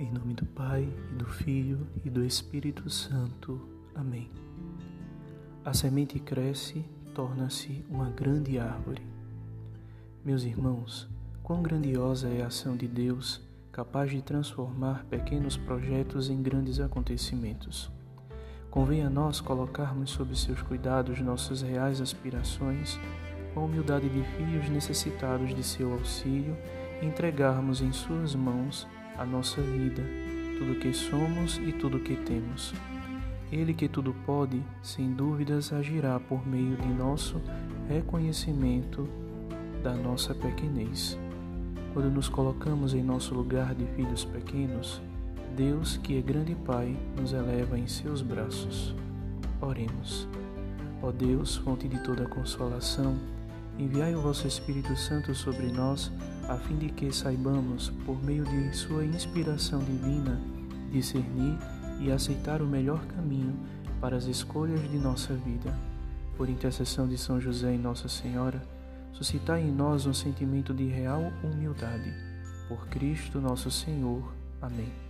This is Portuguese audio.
Em nome do Pai, e do Filho e do Espírito Santo. Amém. A semente cresce, torna-se uma grande árvore. Meus irmãos, quão grandiosa é a ação de Deus, capaz de transformar pequenos projetos em grandes acontecimentos. Convém a nós colocarmos sob seus cuidados nossas reais aspirações, com a humildade de filhos necessitados de seu auxílio, entregarmos em suas mãos a nossa vida, tudo que somos e tudo que temos. Ele que tudo pode, sem dúvidas agirá por meio de nosso reconhecimento da nossa pequenez. Quando nos colocamos em nosso lugar de filhos pequenos, Deus, que é grande Pai, nos eleva em seus braços. Oremos. Ó Deus, fonte de toda consolação, enviai o vosso Espírito Santo sobre nós, a fim de que saibamos, por meio de sua inspiração divina, discernir e aceitar o melhor caminho para as escolhas de nossa vida. Por intercessão de São José e Nossa Senhora, suscitai em nós um sentimento de real humildade. Por Cristo nosso Senhor. Amém.